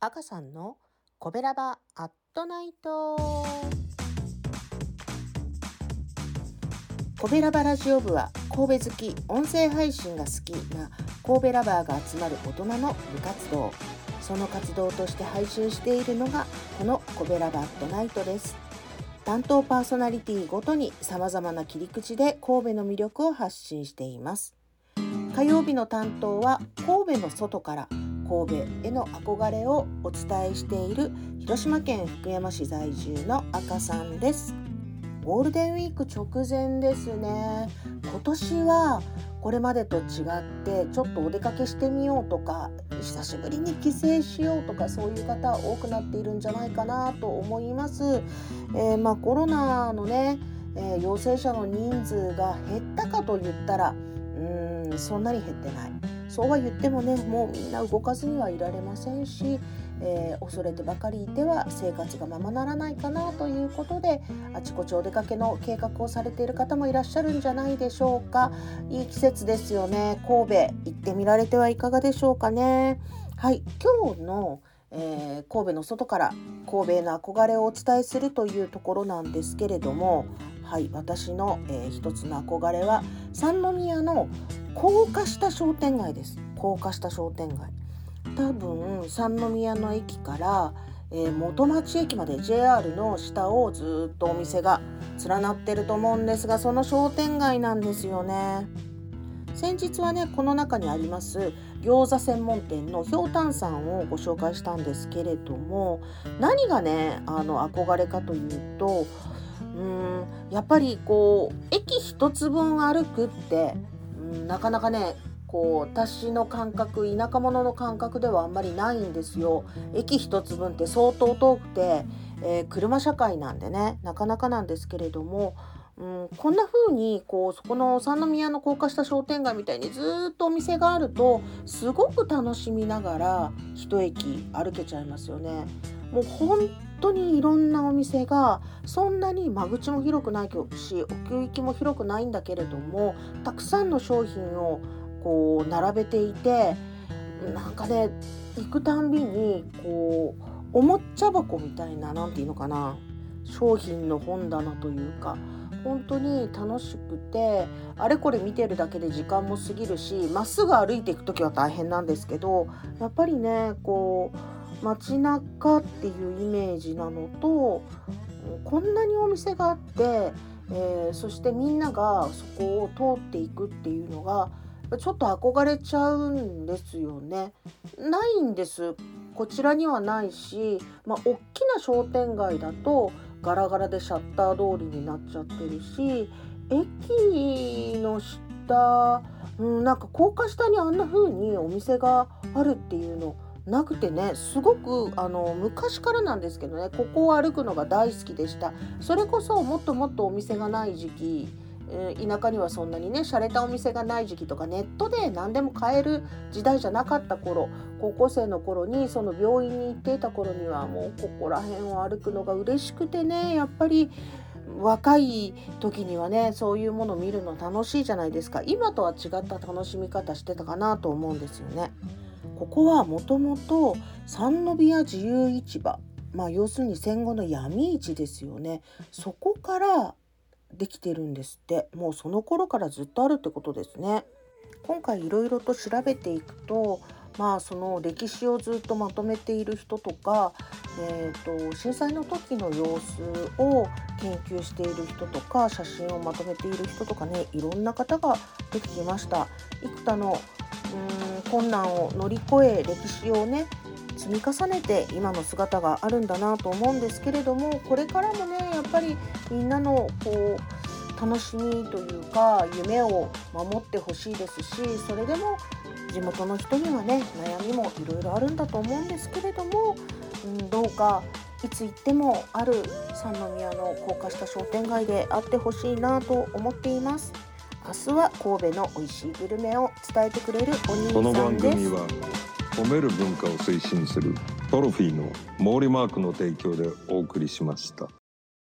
赤さんのコベラバアットナイト。コベラバラジオ部は神戸好き音声配信が好きな神戸ラバーが集まる大人の部活動。その活動として配信しているのがこのコベラバアットナイトです。担当パーソナリティごとに様々な切り口で神戸の魅力を発信しています。火曜日の担当は神戸の外から神戸への憧れをお伝えしている広島県福山市在住の赤さんです。ゴールデンウィーク直前ですね今年はこれまでと違ってちょっとお出かけしてみようとか久しぶりに帰省しようとかそういう方多くなっているんじゃないかなと思います。えー、まあ、コロナのね、えー、陽性者の人数が減ったかと言ったらうんそんなに減ってないそうは言ってもねもうみんな動かずにはいられませんしえー、恐れてばかりいては生活がままならないかなということであちこちお出かけの計画をされている方もいらっしゃるんじゃないでしょうか。いい季節ですよね。神戸行ってみられてはいかがでしょうかね。はい。今日のえー、神戸の外から神戸への憧れをお伝えするというところなんですけれどもはい。私の、えー、一つの憧れは三宮の高架下商店街です高架下商店街多分三宮の駅から、えー、元町駅まで JR の下をずっとお店が連なってると思うんですがその商店街なんですよね。先日はねこの中にあります餃子専門店のひょうたんさんをご紹介したんですけれども何がねあの憧れかというとうんやっぱりこう駅一つ分歩くってなかなかねこう私の感覚田舎者の感覚ではあんまりないんですよ。駅一つ分って相当遠くて、えー、車社会なんでねなかなかなんですけれども、うん、こんな風にこうそこの三宮の高架下商店街みたいにずっとお店があるとすごく楽しみながら一駅歩けちゃいますよね。もう当にいろんなお店がそんなに間口も広くないし奥行きも広くないんだけれどもたくさんの商品をこう並べていてなんかね行くたんびにこうおもちゃ箱みたいな何て言うのかな商品の本棚というか本当に楽しくてあれこれ見てるだけで時間も過ぎるしまっすぐ歩いていく時は大変なんですけどやっぱりねこう街中っていうイメージなのとこんなにお店があって、えー、そしてみんながそこを通っていくっていうのがちょっと憧れちゃうんですよね。ないんですこちらにはないし、まあ、大きな商店街だとガラガラでシャッター通りになっちゃってるし駅の下、うん、なんか高架下にあんな風にお店があるっていうのなくてねすごくあの昔からなんですけどねここを歩くのが大好きでしたそれこそもっともっとお店がない時期田舎にはそんなにね洒落たお店がない時期とかネットで何でも買える時代じゃなかった頃高校生の頃にその病院に行っていた頃にはもうここら辺を歩くのが嬉しくてねやっぱり若い時にはねそういうもの見るの楽しいじゃないですか今とは違った楽しみ方してたかなと思うんですよね。ここはもともと三宮自由市場まあ要するに戦後の闇市ですよね。そこからできてるんですって。もうその頃からずっとあるってことですね。今回いろいろと調べていくとまあその歴史をずっとまとめている人とか、えーと、震災の時の様子を研究している人とか写真をまとめている人とかねいろんな方が出てきました。幾多のうん困難を乗り越え歴史をね積み重ねて今の姿があるんだなと思うんですけれどもこれからもねやっぱりみんなのこう楽しみというか夢を守ってほしいですしそれでも地元の人にはね悩みもいろいろあるんだと思うんですけれども、うん、どうかいつ行ってもある三宮の高架下商店街であってほしいなと思っています。明日は神戸の美味しいグルメを伝えてくれるお兄さんです。褒める文化を推進するトロフィーの毛利マークの提供でお送りしました。